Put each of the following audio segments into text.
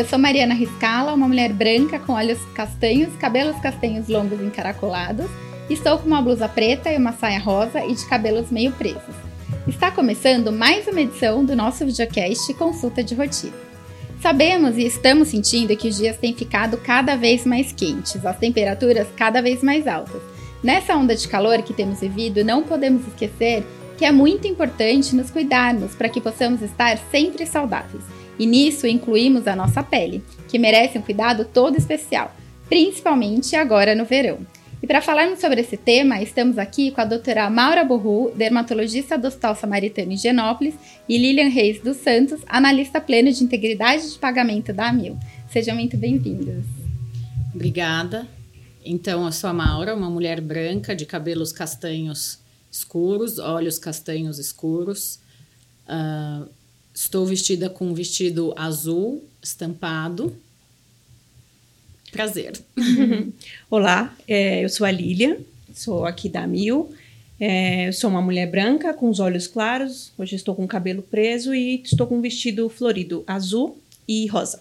Eu sou Mariana Riscala, uma mulher branca com olhos castanhos, cabelos castanhos longos encaracolados. Estou com uma blusa preta e uma saia rosa e de cabelos meio presos. Está começando mais uma edição do nosso videocast Consulta de Rotina. Sabemos e estamos sentindo que os dias têm ficado cada vez mais quentes, as temperaturas cada vez mais altas. Nessa onda de calor que temos vivido, não podemos esquecer que é muito importante nos cuidarmos para que possamos estar sempre saudáveis. E nisso incluímos a nossa pele, que merece um cuidado todo especial, principalmente agora no verão. E para falarmos sobre esse tema, estamos aqui com a doutora Maura Borru, dermatologista do Hospital Samaritano Genópolis, e Lilian Reis dos Santos, analista pleno de integridade de pagamento da AMIL. Sejam muito bem-vindos. Obrigada. Então, eu sou a Maura, uma mulher branca de cabelos castanhos escuros, olhos castanhos escuros. Uh, estou vestida com um vestido azul estampado. Prazer. Olá, é, eu sou a Lília, sou aqui da Mil. É, eu sou uma mulher branca com os olhos claros. Hoje estou com o cabelo preso e estou com um vestido florido azul e rosa.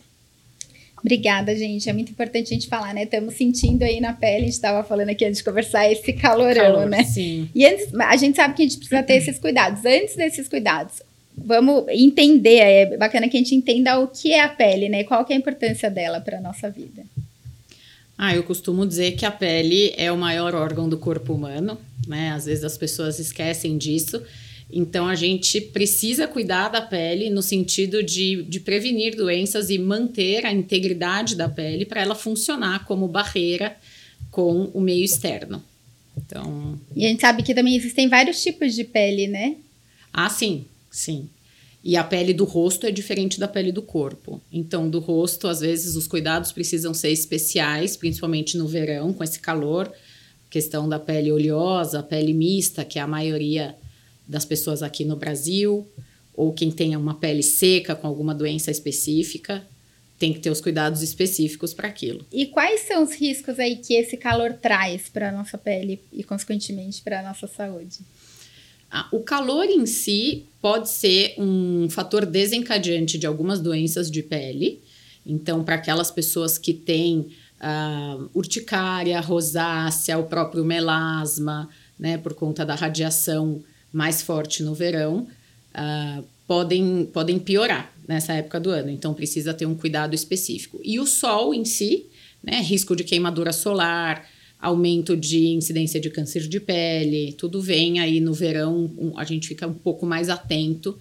Obrigada, gente. É muito importante a gente falar, né? Estamos sentindo aí na pele, a gente estava falando aqui antes de conversar, esse calorão, Calor, né? Sim. E antes, a gente sabe que a gente precisa ter esses cuidados. Antes desses cuidados, vamos entender, é bacana que a gente entenda o que é a pele, né? Qual que é a importância dela para a nossa vida. Ah, eu costumo dizer que a pele é o maior órgão do corpo humano, né? Às vezes as pessoas esquecem disso. Então, a gente precisa cuidar da pele no sentido de, de prevenir doenças e manter a integridade da pele para ela funcionar como barreira com o meio externo. Então. E a gente sabe que também existem vários tipos de pele, né? Ah, sim, sim. E a pele do rosto é diferente da pele do corpo. Então, do rosto, às vezes, os cuidados precisam ser especiais, principalmente no verão, com esse calor. Questão da pele oleosa, pele mista, que é a maioria das pessoas aqui no Brasil, ou quem tenha uma pele seca com alguma doença específica, tem que ter os cuidados específicos para aquilo. E quais são os riscos aí que esse calor traz para a nossa pele e, consequentemente, para a nossa saúde? Ah, o calor em si pode ser um fator desencadeante de algumas doenças de pele. Então, para aquelas pessoas que têm uh, urticária, rosácea, o próprio melasma, né, por conta da radiação mais forte no verão, uh, podem, podem piorar nessa época do ano. Então, precisa ter um cuidado específico. E o sol em si, né, risco de queimadura solar, aumento de incidência de câncer de pele, tudo vem aí no verão, um, a gente fica um pouco mais atento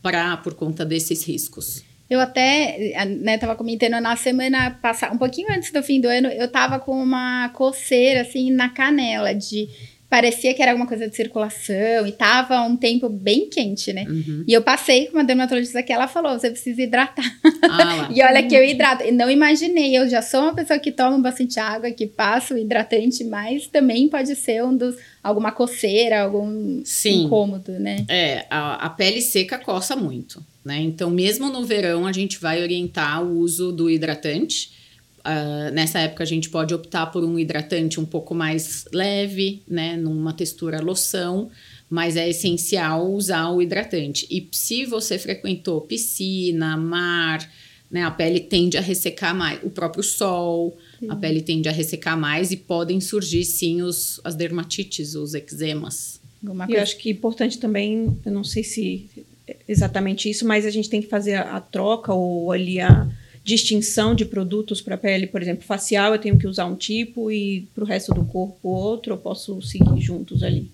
para por conta desses riscos. Eu até, né, tava comentando na semana passada, um pouquinho antes do fim do ano, eu tava com uma coceira assim na canela de parecia que era alguma coisa de circulação e tava um tempo bem quente, né? Uhum. E eu passei com uma dermatologista que ela falou: você precisa hidratar. Ah, e olha que eu hidrato. Não imaginei, eu já sou uma pessoa que toma bastante água, que passa o hidratante, mas também pode ser um dos. alguma coceira, algum Sim. incômodo, né? É, a, a pele seca coça muito, né? Então, mesmo no verão, a gente vai orientar o uso do hidratante. Uh, nessa época a gente pode optar por um hidratante um pouco mais leve, né, numa textura loção, mas é essencial usar o hidratante. E se você frequentou piscina, mar, né, a pele tende a ressecar mais, o próprio sol, sim. a pele tende a ressecar mais e podem surgir sim os, as dermatites, os eczemas. E eu acho que é importante também, eu não sei se é exatamente isso, mas a gente tem que fazer a, a troca ou ali a distinção de produtos para pele, por exemplo, facial, eu tenho que usar um tipo e para o resto do corpo outro, eu posso seguir juntos ali?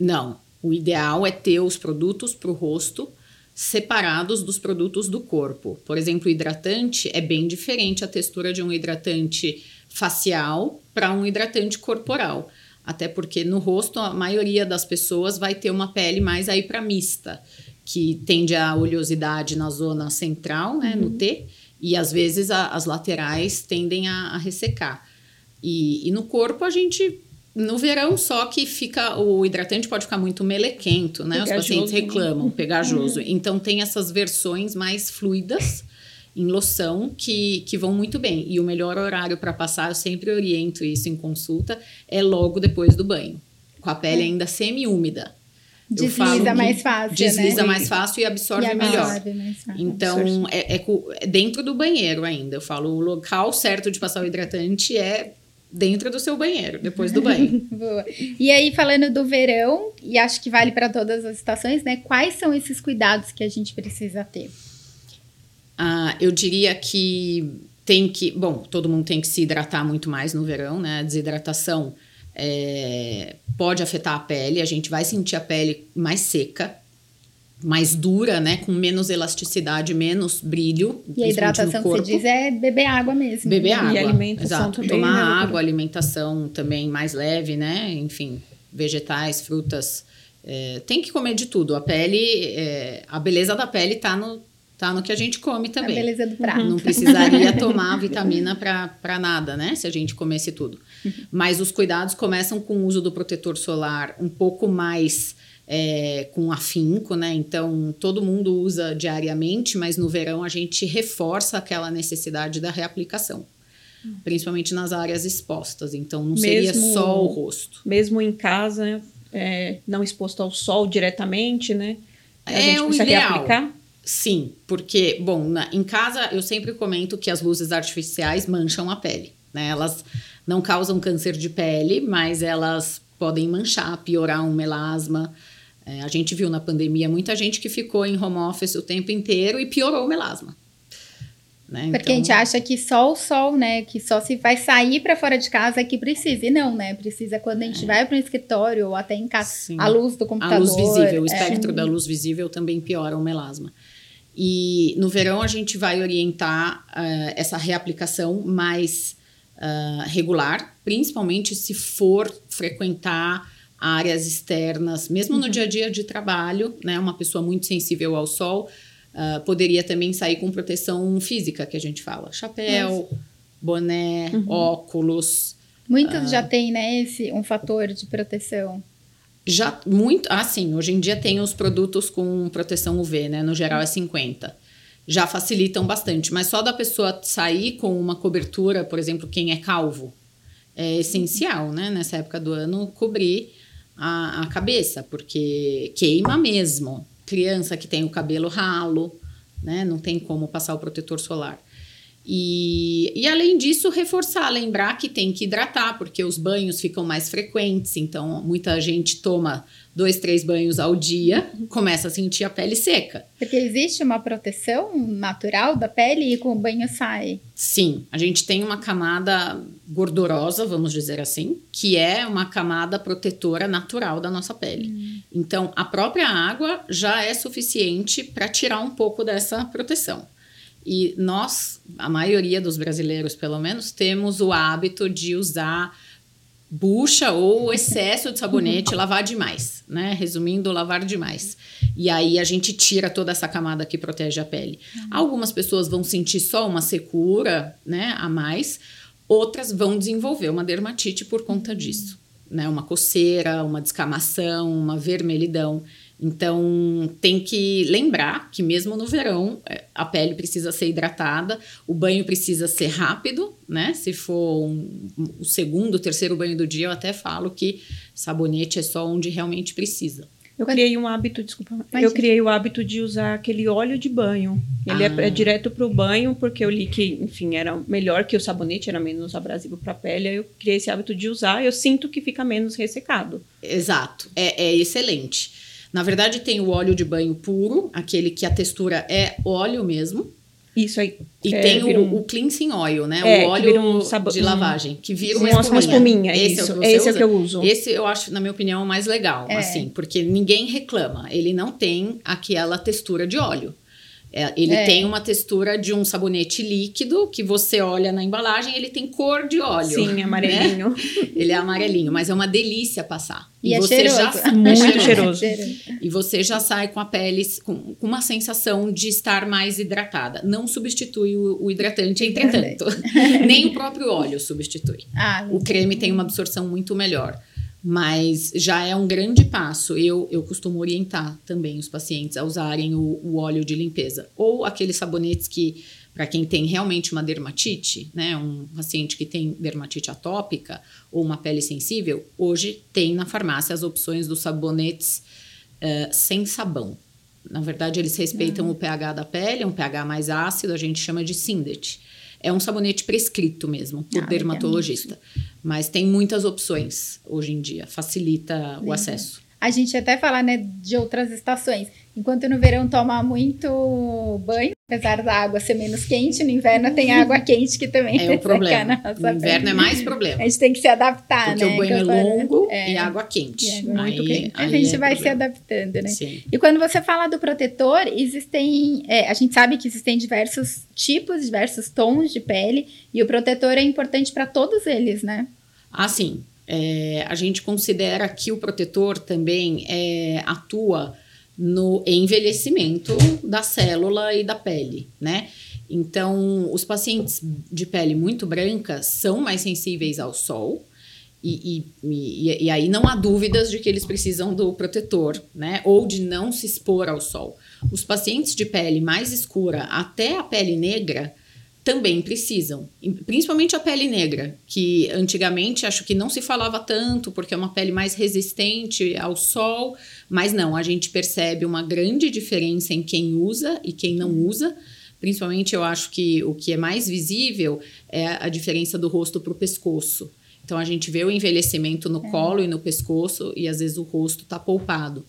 Não. O ideal é ter os produtos para o rosto separados dos produtos do corpo. Por exemplo, o hidratante é bem diferente a textura de um hidratante facial para um hidratante corporal. Até porque no rosto a maioria das pessoas vai ter uma pele mais aí para mista, que tende a oleosidade na zona central, né, uhum. no T, e às vezes a, as laterais tendem a, a ressecar. E, e, no corpo a gente. No verão, só que fica. O hidratante pode ficar muito melequento, né? Pegajoso, Os pacientes né? reclamam, pegajoso. Uhum. Então tem essas versões mais fluidas em loção que, que vão muito bem. E o melhor horário para passar, eu sempre oriento isso em consulta, é logo depois do banho, com a pele é. ainda semi-úmida. Desliza mais fácil. Desliza né? mais fácil e absorve, E melhor. absorve mais fácil. Então, é, é é dentro do banheiro ainda. Eu falo, o local certo de passar o hidratante é dentro do seu banheiro, depois do banho. Boa. E aí, falando do verão, e acho que vale para todas as estações, né? Quais são esses cuidados que a gente precisa ter? Ah, eu diria que tem que. Bom, todo mundo tem que se hidratar muito mais no verão, né? A desidratação é, pode afetar a pele, a gente vai sentir a pele mais seca, mais dura, né? Com menos elasticidade, menos brilho. E a hidratação que você diz é beber água mesmo. Beber E água. alimentação Exato. também, Tomar né, água, alimentação também mais leve, né? Enfim, vegetais, frutas. É, tem que comer de tudo. A pele, é, a beleza da pele tá no, tá no que a gente come A também. beleza do prato. Não precisaria tomar vitamina para nada, né? Se a gente comesse tudo. Mas os cuidados começam com o uso do protetor solar um pouco mais é, com afinco, né? Então todo mundo usa diariamente, mas no verão a gente reforça aquela necessidade da reaplicação. Principalmente nas áreas expostas. Então não seria Mesmo- só o rosto. Mesmo em casa, é, não exposto ao sol diretamente, né? A É gente o precisa ideal. reaplicar. Sim, porque, bom, na- em casa eu sempre comento que as luzes artificiais mancham a pele, né? Elas não causam câncer de pele, mas elas podem manchar, piorar um melasma. É, a gente viu na pandemia muita gente que ficou em home office o tempo inteiro e piorou o melasma. Né? Porque a gente acha que só o sol, né? Que só se vai sair para fora de casa é que precisa. E não, né? Precisa quando a gente vai para um escritório ou até em casa. Sim. A luz do A computador. luz visível, o é. espectro da luz visível também piora o melasma. E no verão a gente vai orientar ah, essa reaplicação mais ah, regular, principalmente se for frequentar áreas externas, mesmo no dia a dia de trabalho, né? Uma pessoa muito sensível ao sol ah, poderia também sair com proteção física, que a gente fala, chapéu, boné, óculos. Muitos já têm, né? Esse, um fator de proteção. Já muito. Ah, sim, hoje em dia tem os produtos com proteção UV, né? No geral é 50. Já facilitam bastante, mas só da pessoa sair com uma cobertura, por exemplo, quem é calvo, é essencial, né? Nessa época do ano, cobrir a, a cabeça, porque queima mesmo. Criança que tem o cabelo ralo, né? Não tem como passar o protetor solar. E, e além disso, reforçar, lembrar que tem que hidratar, porque os banhos ficam mais frequentes, então muita gente toma dois, três banhos ao dia, começa a sentir a pele seca. Porque existe uma proteção natural da pele e com o banho sai. Sim, a gente tem uma camada gordurosa, vamos dizer assim, que é uma camada protetora natural da nossa pele. Então, a própria água já é suficiente para tirar um pouco dessa proteção. E nós, a maioria dos brasileiros, pelo menos, temos o hábito de usar bucha ou excesso de sabonete, lavar demais, né? Resumindo, lavar demais. E aí a gente tira toda essa camada que protege a pele. Algumas pessoas vão sentir só uma secura, né, a mais, outras vão desenvolver uma dermatite por conta disso, né? Uma coceira, uma descamação, uma vermelhidão. Então, tem que lembrar que mesmo no verão, eh, a pele precisa ser hidratada, o banho precisa ser rápido, né? Se for um- o segundo, terceiro banho do dia, eu até falo que sabonete é só onde realmente precisa. Eu criei um hábito, desculpa, Imagina. eu criei o hábito de usar aquele óleo de banho. Ele é- Ah. é, direto pro banho, porque eu li que, enfim, era melhor que o sabonete, era menos abrasivo para a pele. Aí eu criei esse hábito de usar, eu sinto que fica menos ressecado. Exato, é, é excelente. Na verdade, tem o óleo de banho puro, aquele que a textura é óleo mesmo. Isso aí. E é, tem o, um- o cleansing oil, né? É, o óleo um sabo- de lavagem, que vira uma Nossa, uma espuminha. espuminha, Esse é o isso. que você Esse é o usa? que eu uso. Esse eu acho, na minha opinião, o mais legal, É. assim, porque ninguém reclama. Ele não tem aquela textura de óleo. É, ele É. tem uma textura de um sabonete líquido que você olha na embalagem, ele tem cor de óleo. Sim, né? amarelinho. Ele é amarelinho, mas é uma delícia passar. E, é você cheiroso. já Muito é cheiroso. e você já sai com a pele com, com uma sensação de estar mais hidratada. Não substitui o, o hidratante, entretanto. Nem o próprio óleo substitui. Ah, O creme tem uma absorção muito melhor. Mas já é um grande passo. Eu, eu costumo orientar também os pacientes a usarem o, o óleo de limpeza. Ou aqueles sabonetes que, para quem tem realmente uma dermatite, né? Um paciente que tem dermatite atópica ou uma pele sensível, hoje tem na farmácia as opções dos sabonetes uh, sem sabão. Na verdade, eles respeitam uhum. o pH da pele, é um pH mais ácido, a gente chama de Sindet. É um sabonete prescrito mesmo, por ah, dermatologista. Mas tem muitas opções hoje em dia, facilita o acesso. A gente até fala né, de outras estações. Enquanto no verão toma muito banho, apesar da água ser menos quente, no inverno tem água quente que também é o problema. No inverno é mais problema. A gente tem que se adaptar, Porque né? Porque o banho é longo é, e água quente. E água muito quente. a gente é vai problema. se adaptando, né? Sim. E quando você fala do protetor, existem. É, a gente sabe que existem diversos tipos, diversos tons de pele, e o protetor é importante para todos eles, né? Ah, sim. É, a gente considera que o protetor também é, atua no envelhecimento da célula e da pele, né? Então, os pacientes de pele muito branca são mais sensíveis ao sol. E, e, e, e, aí não há dúvidas de que eles precisam do protetor, né? Ou de não se expor ao sol. Os pacientes de pele mais escura, até a pele negra, também precisam, principalmente a pele negra, que antigamente acho que não se falava tanto, porque é uma pele mais resistente ao sol, mas não, a gente percebe uma grande diferença em quem usa e quem não usa. Principalmente eu acho que o que é mais visível é a diferença do rosto para o pescoço. Então a gente vê o envelhecimento no é. colo e no pescoço, e às vezes o rosto está poupado.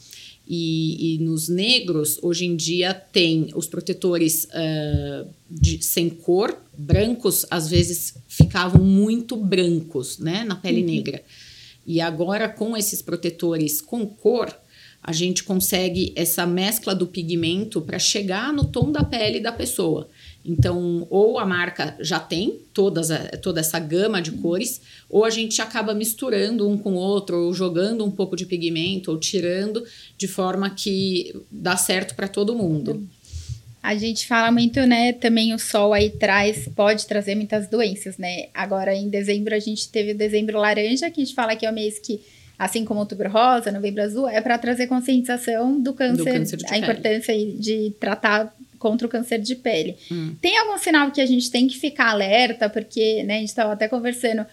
E, e, nos negros, hoje em dia, tem os protetores uh, de, sem cor, brancos, às vezes ficavam muito brancos, né, na pele uhum. negra. E agora, com esses protetores com cor, a gente consegue essa mescla do pigmento para chegar no tom da pele da pessoa. Então, ou a marca já tem todas, toda essa gama de cores, ou a gente acaba misturando um com o outro, ou jogando um pouco de pigmento, ou tirando, de forma que dá certo para todo mundo. A gente fala muito, né? Também o sol aí traz, pode trazer muitas doenças, né? Agora, em dezembro, a gente teve o dezembro laranja, que a gente fala que é o mês que assim como outubro rosa, novembro azul, é para trazer conscientização do câncer, do câncer a pele. importância de tratar contra o câncer de pele. Hum. Tem algum sinal que a gente tem que ficar alerta, porque né, a gente estava até conversando.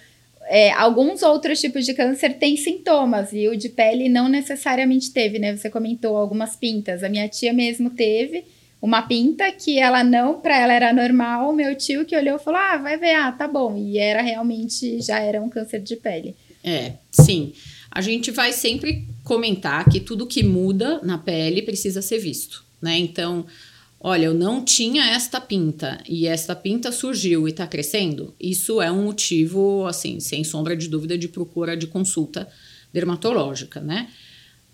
É, alguns outros tipos de câncer têm sintomas e o de pele não necessariamente teve, né? Você comentou algumas pintas. A minha tia mesmo teve uma pinta que ela não, para ela era normal. Meu tio que olhou falou: ah, vai ver, ah, tá bom. E era realmente, já era um câncer de pele. É, sim. A gente vai sempre comentar que tudo que muda na pele precisa ser visto, né? Então, olha, eu não tinha esta pinta e esta pinta surgiu e está crescendo, isso é um motivo, assim, sem sombra de dúvida, de procura de consulta dermatológica, né?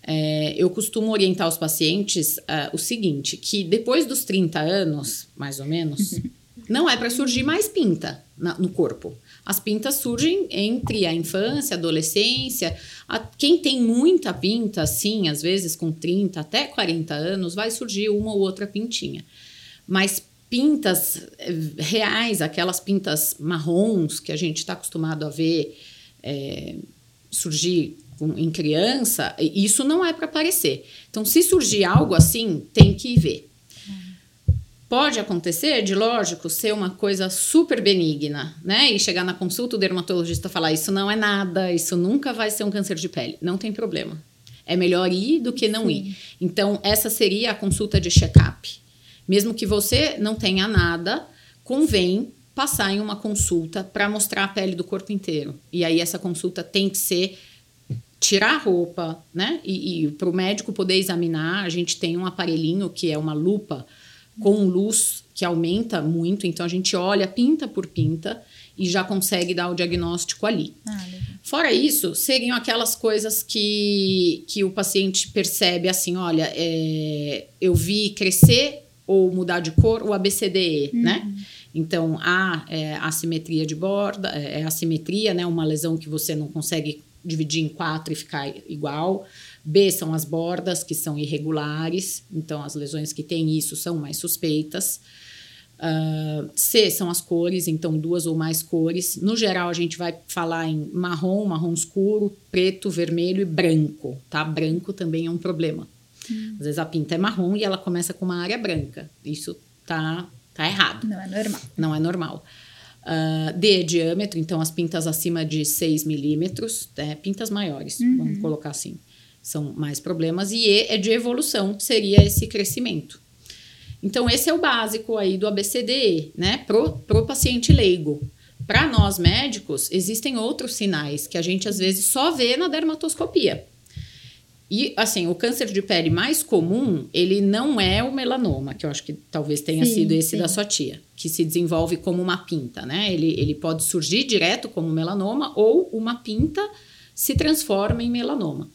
É, eu costumo orientar os pacientes uh, o seguinte: que depois dos 30 anos, mais ou menos, não é para surgir mais pinta na, no corpo. As pintas surgem entre a infância, adolescência. A, quem tem muita pinta, assim, às vezes com 30 até 40 anos, vai surgir uma ou outra pintinha. Mas pintas eh, reais, aquelas pintas marrons que a gente está acostumado a ver é, surgir em criança, isso não é para aparecer. Então, se surgir algo assim, tem que ver. Pode acontecer, de lógico, ser uma coisa super benigna, né? E chegar na consulta, o dermatologista falar: Isso não é nada, isso nunca vai ser um câncer de pele. Não tem problema. É melhor ir do que não Sim. ir. Então, essa seria a consulta de check-up. Mesmo que você não tenha nada, convém passar em uma consulta para mostrar a pele do corpo inteiro. E aí, essa consulta tem que ser tirar a roupa, né? E, e para o médico poder examinar, a gente tem um aparelhinho que é uma lupa com luz que aumenta muito, então a gente olha pinta por pinta e já consegue dar o diagnóstico ali. Ah, Fora isso, seriam aquelas coisas que, que o paciente percebe assim: olha, é, eu vi crescer ou mudar de cor o ABCDE, uhum. né? Então, A é assimetria de borda, é, é assimetria, né? Uma lesão que você não consegue dividir em quatro e ficar igual. B são as bordas, que são irregulares, então as lesões que têm isso são mais suspeitas. Uh, C são as cores, então duas ou mais cores. No geral, a gente vai falar em marrom, marrom escuro, preto, vermelho e branco, tá? Branco também é um problema. Hum. Às vezes a pinta é marrom e ela começa com uma área branca. Isso tá, tá errado. Não é normal. Não é normal. Uh, D é diâmetro, então as pintas acima de 6 milímetros, né? pintas maiores, uhum. vamos colocar assim São mais problemas. E E é de evolução, que seria esse crescimento. Então, esse é o básico aí do ABCDE, né? Pro, pro paciente leigo. Para nós médicos, existem outros sinais que a gente às vezes só vê na dermatoscopia. E, assim, o câncer de pele mais comum, ele não é o melanoma, que eu acho que talvez tenha Sim, sido esse sim. da sua tia, que se desenvolve como uma pinta, né? Ele, ele pode surgir direto como melanoma ou uma pinta se transforma em melanoma.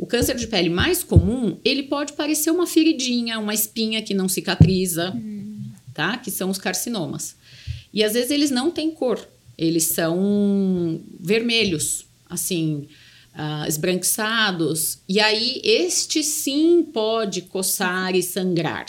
O câncer de pele mais comum, ele pode parecer uma feridinha, uma espinha que não cicatriza, tá? Que são os carcinomas. E às vezes eles não têm cor, eles são vermelhos, assim, ah, esbranquiçados. E aí, este sim pode coçar e sangrar.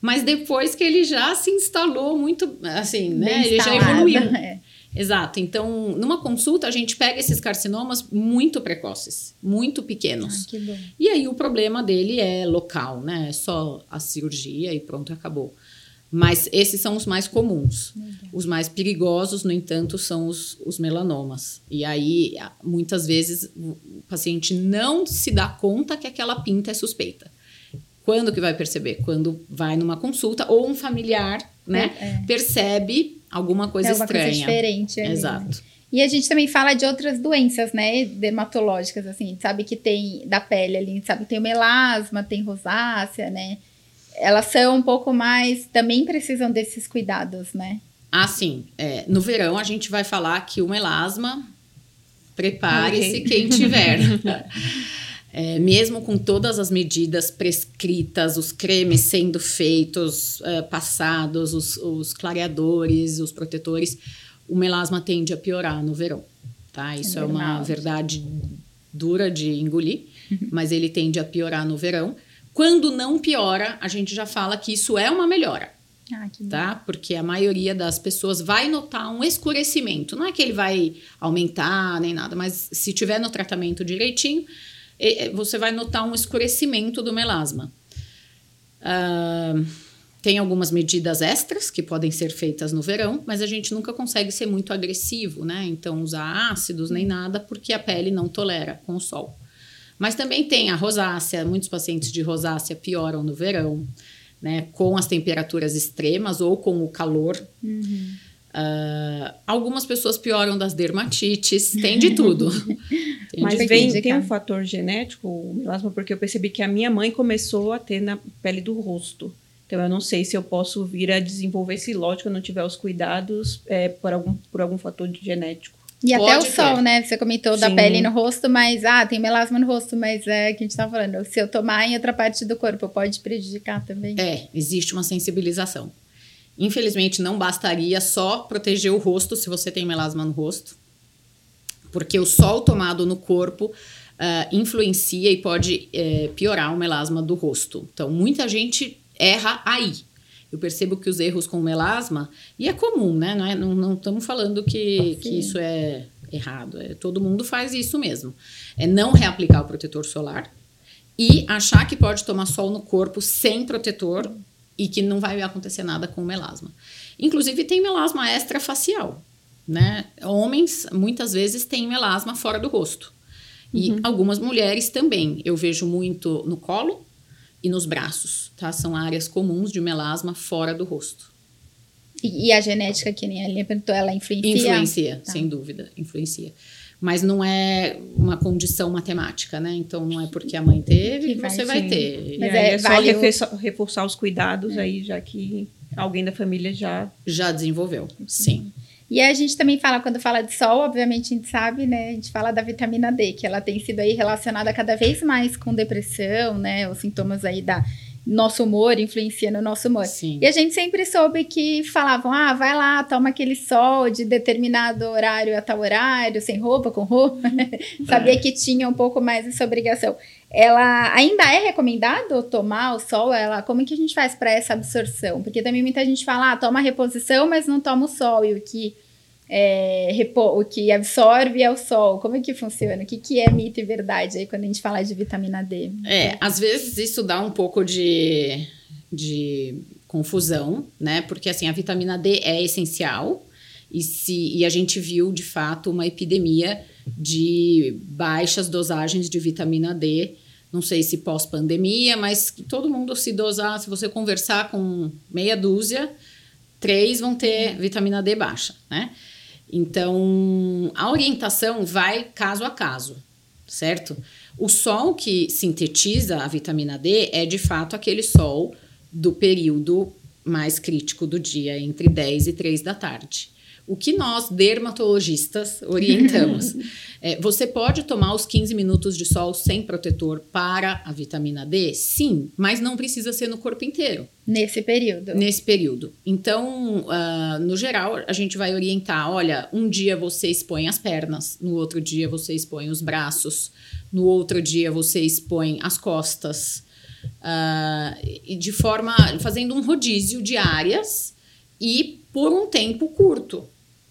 Mas depois que ele já se instalou muito, assim, né? Bem Ele já evoluiu. é. Exato. Então, numa consulta, a gente pega esses carcinomas muito precoces, muito pequenos. Ah, que bom. E aí o problema dele é local, né? É só a cirurgia e pronto, acabou. Mas esses são os mais comuns. Os mais perigosos, no entanto, são os, os melanomas. E aí, muitas vezes, o o paciente não se dá conta que aquela pinta é suspeita. Quando que vai perceber? Quando vai numa consulta ou um familiar, né? É. Percebe alguma coisa é uma estranha. coisa diferente. ali? Exato. E a gente também fala de outras doenças, né, dermatológicas, assim, a gente sabe que tem da pele ali, a gente sabe que tem o melasma, tem rosácea, né? Elas são um pouco mais, também precisam desses cuidados, né? Ah, sim. É, no verão a gente vai falar que o melasma, prepare-se Ok. quem tiver. É, mesmo com todas as medidas prescritas, os cremes sendo feitos, é, passados, os, os clareadores, os protetores, o melasma tende a piorar no verão. Tá? Isso é, uma verdade. verdade dura de engolir, mas ele tende a piorar no verão. Quando não piora, a gente já fala que isso é uma melhora Ah, tá? Porque a maioria das pessoas vai notar um escurecimento. Não é que ele vai aumentar nem nada, mas se tiver no tratamento direitinho, você vai notar um escurecimento do melasma. Ah, tem algumas medidas extras que podem ser feitas no verão, mas a gente nunca consegue ser muito agressivo, né? Então, usar ácidos nem nada, porque a pele não tolera com o sol. Mas também tem a rosácea, muitos pacientes de rosácea pioram no verão, né? Com as temperaturas extremas ou com o calor. Ah, algumas pessoas pioram das dermatites, tem de tudo. Tem Mas de vem, tudo. tem um fator genético, o melasma, porque eu percebi que a minha mãe começou a ter na pele do rosto. Então, eu não sei se eu posso vir a desenvolver se, lógico, eu não tiver os cuidados é, por, algum, por algum fator de genético. E até Pode o sol, né? Você comentou da Sim. pele no rosto, mas ah, tem melasma no rosto, mas é que a gente tava falando. Se eu tomar em outra parte do corpo, pode prejudicar também. É, existe uma sensibilização. Infelizmente, não bastaria só proteger o rosto se você tem melasma no rosto, porque o sol tomado no corpo ah, influencia e pode eh, piorar o melasma do rosto. Então, muita gente erra aí. Eu percebo que os erros com melasma, e é comum, né? Não, é, não, não estamos falando que, que isso é errado. É, todo mundo faz isso mesmo. É não reaplicar o protetor solar e achar que pode tomar sol no corpo sem protetor e que não vai acontecer nada com o melasma. Inclusive, tem melasma extrafacial. Né? Homens, muitas vezes, têm melasma fora do rosto. E algumas mulheres também. Eu vejo muito no colo e nos braços, tá? São áreas comuns de melasma fora do rosto. E, e a genética, que nem a Aline perguntou, ela influencia? Influencia, Tá. sem dúvida, influencia. Mas não é uma condição matemática, né? Então não é porque a mãe teve Que que, vai, você vai ter. Mas é, é, só vale reforçar, reforçar os cuidados aí, já que alguém da família já... Já desenvolveu, sim. E aí a gente também fala, quando fala de sol, obviamente a gente sabe, né? A gente fala da vitamina D, que ela tem sido aí relacionada cada vez mais com depressão, né? Os sintomas aí da nosso humor, influencia no nosso humor. Sim. E a gente sempre soube que falavam, ah, vai lá, toma aquele sol de determinado horário a tal horário, sem roupa, com roupa. Sabia que tinha um pouco mais essa obrigação. Ela ainda é recomendado tomar o sol? Ela, como que a gente faz para essa absorção? Porque também muita gente fala, ah, toma reposição, mas não toma o sol. E o que, é, repo- o que absorve é o sol. Como é que funciona? O que, que é mito e verdade aí quando a gente fala de vitamina D? É, às vezes isso dá um pouco de, de confusão, né? Porque assim, a vitamina D é essencial e, se, e a gente viu de fato uma epidemia de baixas dosagens de vitamina D não sei se pós-pandemia, mas todo mundo se dosar, se você conversar com meia dúzia, três vão ter vitamina D baixa, né? Então, a orientação vai caso a caso, certo? O sol que sintetiza a vitamina D é de fato aquele sol do período mais crítico do dia, entre 10 e 3 da tarde. O que nós, dermatologistas, orientamos? é, você pode tomar os 15 minutos de sol sem protetor para a vitamina D? Sim, mas não precisa ser no corpo inteiro. Nesse período. Nesse período. Então, uh, no geral, a gente vai orientar: olha, um dia você expõe as pernas, no outro dia você expõe os braços, no outro dia você expõe as costas. Uh, de forma fazendo um rodízio de áreas e por um tempo curto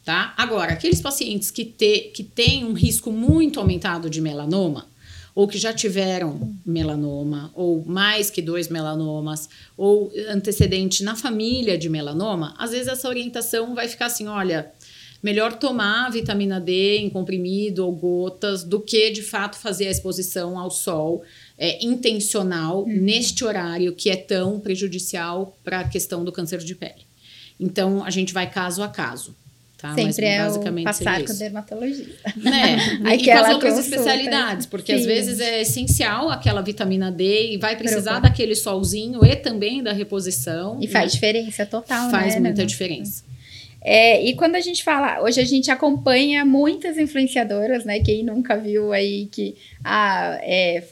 tá? Agora, aqueles pacientes que, te, que têm um risco muito aumentado de melanoma, ou que já tiveram melanoma, ou mais que dois melanomas, ou antecedente na família de melanoma, às vezes essa orientação vai ficar assim: olha, melhor tomar vitamina D em comprimido ou gotas do que de fato fazer a exposição ao sol é, intencional uhum. neste horário que é tão prejudicial para a questão do câncer de pele. Então, a gente vai caso a caso. Tá? Sempre Mas, é o passar com dermatologista. Né? e as outras consulta. especialidades, porque Sim. às vezes é essencial aquela vitamina D e vai precisar daquele solzinho e também da reposição. E faz diferença total, Faz né, muita diferença. É, e quando a gente fala, hoje a gente acompanha muitas influenciadoras, né? Quem nunca viu aí que ah, é,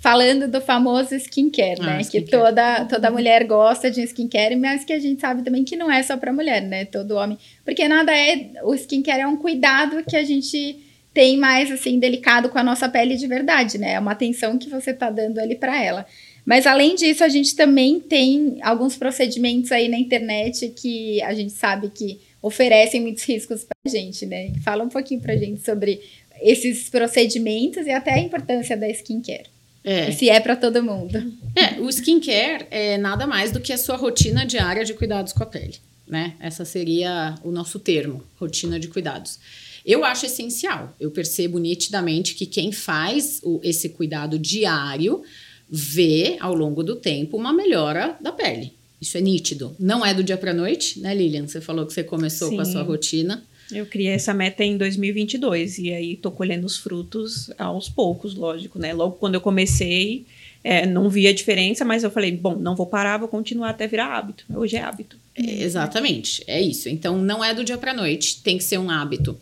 falando do famoso skincare, ah, né? Skincare. Que toda, toda mulher gosta de um skincare, mas que a gente sabe também que não é só para mulher, né? Todo homem. Porque nada é. O skincare é um cuidado que a gente tem mais assim delicado com a nossa pele de verdade, né? É uma atenção que você tá dando ali para ela. Mas além disso, a gente também tem alguns procedimentos aí na internet que a gente sabe que oferecem muitos riscos para a gente, né? Fala um pouquinho para a gente sobre esses procedimentos e até a importância da skincare. É. E se é para todo mundo. É, o skincare é nada mais do que a sua rotina diária de cuidados com a pele, né? Essa seria o nosso termo, rotina de cuidados. Eu acho essencial. Eu percebo nitidamente que quem faz o, esse cuidado diário vê ao longo do tempo uma melhora da pele. Isso é nítido. Não é do dia para noite, né, Lilian? Você falou que você começou Sim. com a sua rotina. Eu criei essa meta em 2022 e aí tô colhendo os frutos aos poucos, lógico, né? Logo quando eu comecei, é, não via diferença, mas eu falei, bom, não vou parar, vou continuar até virar hábito. Hoje é hábito. É, exatamente, é isso. Então não é do dia para noite, tem que ser um hábito.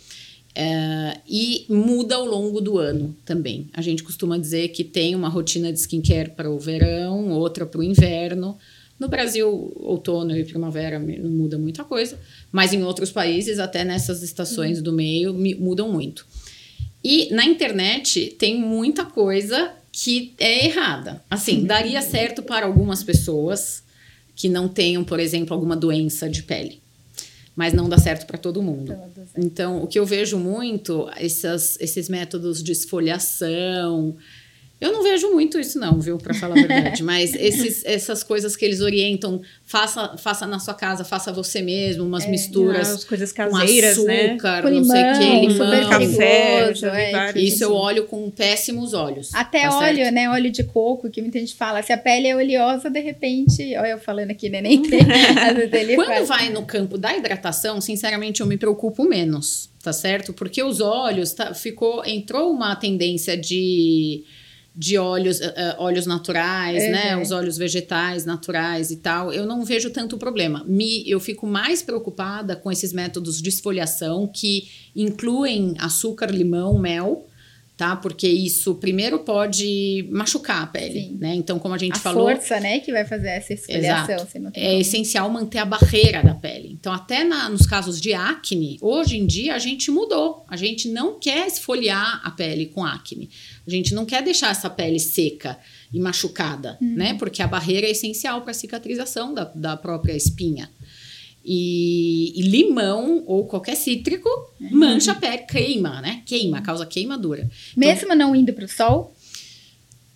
É, e muda ao longo do ano também. A gente costuma dizer que tem uma rotina de skincare para o verão, outra para o inverno. No Brasil, outono e primavera não muda muita coisa, mas em outros países, até nessas estações do meio, mudam muito. E na internet tem muita coisa que é errada. Assim, daria certo para algumas pessoas que não tenham, por exemplo, alguma doença de pele, mas não dá certo para todo mundo. Então, o que eu vejo muito, essas, esses métodos de esfoliação, eu não vejo muito isso, não, viu, para falar a verdade. Mas esses, essas coisas que eles orientam, faça, faça na sua casa, faça você mesmo, umas é, misturas. As coisas caseiras, com né? açúcar, né? não sei o que, limão. café, é, Isso eu olho com péssimos olhos. Até tá óleo, certo? né? Óleo de coco, que muita gente fala. Se a pele é oleosa, de repente. Olha, eu falando aqui, né? Nem tem. Quando faz. vai no campo da hidratação, sinceramente, eu me preocupo menos, tá certo? Porque os óleos, tá, ficou, entrou uma tendência de de óleos, uh, óleos naturais, uhum. né? Os óleos vegetais naturais e tal, eu não vejo tanto problema. Me, eu fico mais preocupada com esses métodos de esfoliação que incluem açúcar, limão, mel, tá? Porque isso primeiro pode machucar a pele, Sim. né? Então, como a gente a falou, a força, né, que vai fazer essa esfoliação. é como. essencial manter a barreira da pele. Então, até na, nos casos de acne, hoje em dia a gente mudou. A gente não quer esfoliar a pele com acne. A gente não quer deixar essa pele seca e machucada, uhum. né? Porque a barreira é essencial para a cicatrização da, da própria espinha. E, e, limão ou qualquer cítrico uhum. mancha a pele, queima, né? Queima, causa queimadura. Mesmo então, não indo para o sol?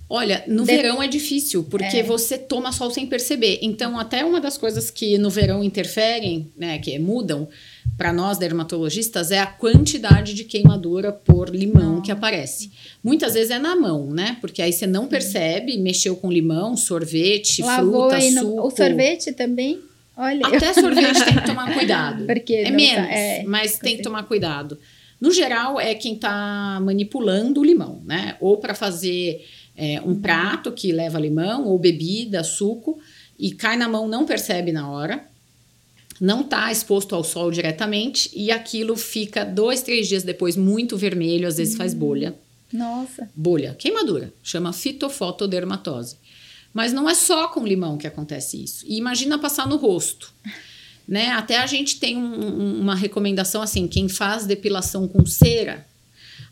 Olha, no verão é difícil, porque É. você toma sol sem perceber. Então, até uma das coisas que no verão interferem, né, que mudam para nós dermatologistas é a quantidade de queimadura por limão que aparece. Muitas vezes é na mão, né? Porque aí você não percebe, mexeu com limão, sorvete, Lavou fruta, aí no, o sorvete também? Olha, Até sorvete tem que tomar cuidado. Porque é não menos, tá- é, mas tem que tomar cuidado. No geral, é quem está manipulando o limão, né? Ou para fazer é, um prato que leva limão, ou bebida, suco, e cai na mão, não percebe na hora, não está exposto ao sol diretamente, e aquilo fica dois, três dias depois muito vermelho, às vezes Uhum. faz bolha. nossa. Bolha, queimadura, chama fitofotodermatose. Mas não é só com limão que acontece isso. E imagina passar no rosto. Né? Até a gente tem um- um- uma recomendação assim: quem faz depilação com cera,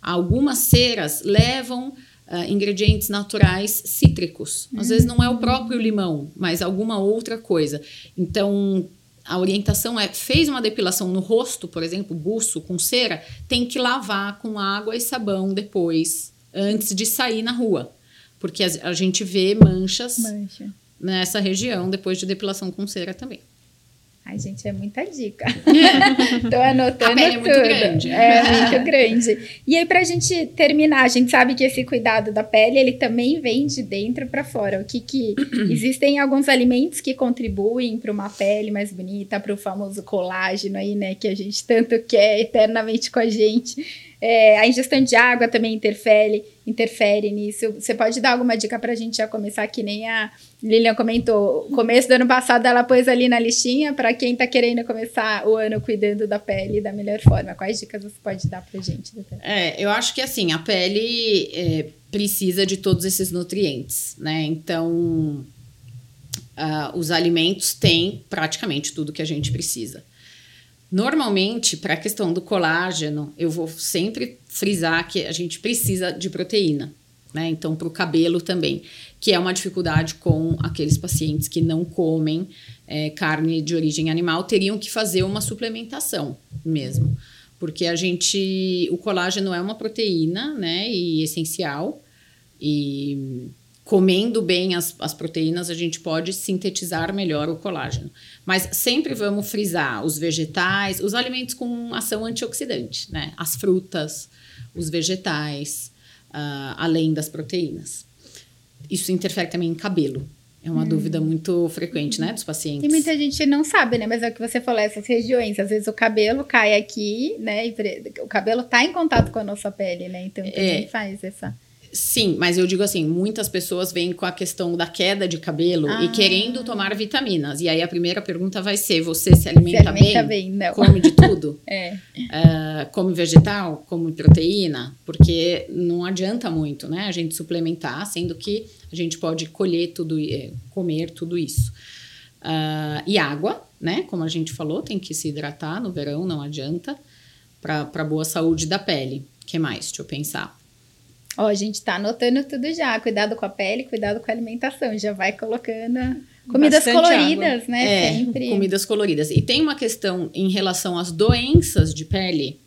algumas ceras levam ah, ingredientes naturais cítricos. Às vezes não é o próprio limão, mas alguma outra coisa. Então, a orientação é: fez uma depilação no rosto, por exemplo, buço com cera, tem que lavar com água e sabão depois, antes de sair na rua. Porque a, gente vê manchas Mancha. nessa região depois de depilação com cera também. Ai, gente, é muita dica. Tô anotando A pele é tudo. muito grande. É muito grande. E aí, pra gente terminar, a gente sabe que esse cuidado da pele, ele também vem de dentro pra fora. O que que... Existem alguns alimentos que contribuem para uma pele mais bonita, para o famoso colágeno aí, né? Que a gente tanto quer eternamente com a gente. É, a ingestão de água também interfere, interfere nisso. Você pode dar alguma dica pra gente já começar, que nem a Lilian comentou. Começo do ano passado ela pôs ali na listinha para quem tá querendo começar o ano cuidando da pele da melhor forma. Quais dicas você pode dar pra gente? É, eu acho que assim, a pele é, precisa de todos esses nutrientes, né? Então, ah, os alimentos têm praticamente tudo que a gente precisa. Normalmente, para a questão do colágeno, eu vou sempre frisar que a gente precisa de proteína, né? Então, para o cabelo também, que é uma dificuldade com aqueles pacientes que não comem é, carne de origem animal, teriam que fazer uma suplementação mesmo. Porque a gente. O colágeno é uma proteína, né? E essencial. E comendo bem as, as proteínas, a gente pode sintetizar melhor o colágeno. Mas sempre vamos frisar os vegetais, os alimentos com ação antioxidante, né? As frutas, os vegetais, ah, além das proteínas. Isso interfere também em cabelo. É uma dúvida muito frequente, né, dos pacientes. E muita gente não sabe, né? Mas é o que você falou, essas regiões. Às vezes o cabelo cai aqui, né? o cabelo tá em contato com a nossa pele, né? Então É. faz essa. Sim, mas eu digo assim, muitas pessoas vêm com a questão da queda de cabelo Ah. e querendo tomar vitaminas. E aí a primeira pergunta vai ser: você se alimenta, Se alimenta bem? bem, não. Come de tudo? É. Ah, come vegetal? Come proteína? Porque não adianta muito, né? A gente suplementar, sendo que a gente pode colher tudo, eh, comer tudo isso. Ah, e água, né? Como a gente falou, tem que se hidratar no verão, não adianta. Para boa saúde da pele. O que mais? Deixa eu pensar. Ó, a gente tá anotando tudo já. Cuidado com a pele, cuidado com a alimentação. Já vai colocando comidas Bastante coloridas, né? É, Sempre. comidas coloridas. E tem uma questão em relação às doenças de pele,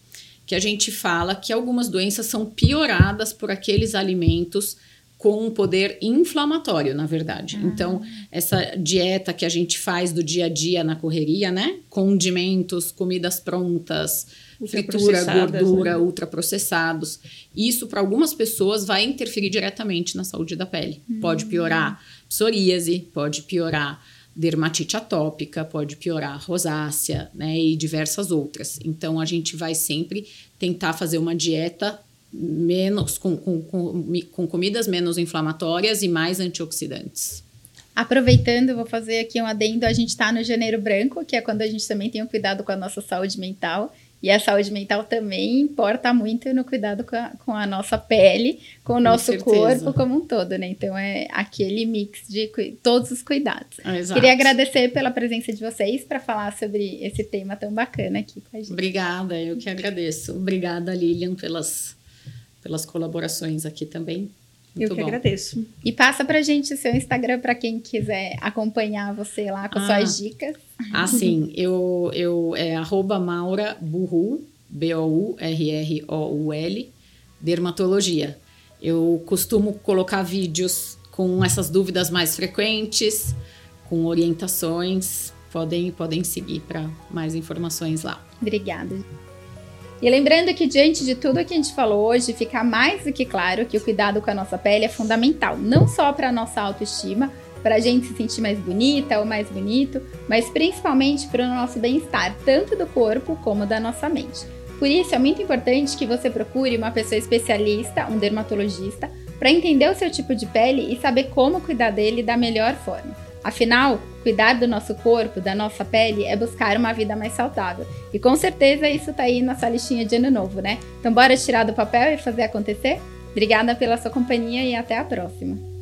que a gente fala que algumas doenças são pioradas por aqueles alimentos com um poder inflamatório, na verdade. Então, essa dieta que a gente faz do dia a dia na correria, né? Condimentos, comidas prontas, fritura, gordura, né? ultraprocessados. Isso, para algumas pessoas, vai interferir diretamente na saúde da pele. Pode piorar psoríase, pode piorar dermatite atópica, pode piorar rosácea, né, e diversas outras. Então a gente vai sempre tentar fazer uma dieta menos com, com, com, com comidas menos inflamatórias e mais antioxidantes. Aproveitando, vou fazer aqui um adendo. A gente tá no janeiro branco, que é quando a gente também tem o cuidado com a nossa saúde mental. E a saúde mental também importa muito no cuidado com a, com a nossa pele, com o nosso certeza. corpo como um todo, né? Então é aquele mix de todos os cuidados. Exato. Queria agradecer pela presença de vocês para falar sobre esse tema tão bacana aqui com a gente. Obrigada, eu que agradeço. Obrigada, Lilian, pelas, pelas colaborações aqui também. Muito Eu que bom. agradeço. E passa pra gente o seu Instagram para quem quiser acompanhar você lá com Ah. suas dicas. Ah, sim. Eu, eu é arroba Maura Burru, B-O-U-R-R-O-U-L, dermatologia. Eu costumo colocar vídeos com essas dúvidas mais frequentes, com orientações. Podem, podem seguir para mais informações lá. Obrigada. E lembrando que diante de tudo que a gente falou hoje, fica mais do que claro que o cuidado com a nossa pele é fundamental, não só para a nossa autoestima, para a gente se sentir mais bonita ou mais bonito, mas principalmente para o nosso bem-estar, tanto do corpo como da nossa mente. Por isso é muito importante que você procure uma pessoa especialista, um dermatologista, para entender o seu tipo de pele e saber como cuidar dele da melhor forma. Afinal, cuidar do nosso corpo, da nossa pele, é buscar uma vida mais saudável. E com certeza isso está aí na sua listinha de ano novo, né? Então bora tirar do papel e fazer acontecer? Obrigada pela sua companhia e até a próxima!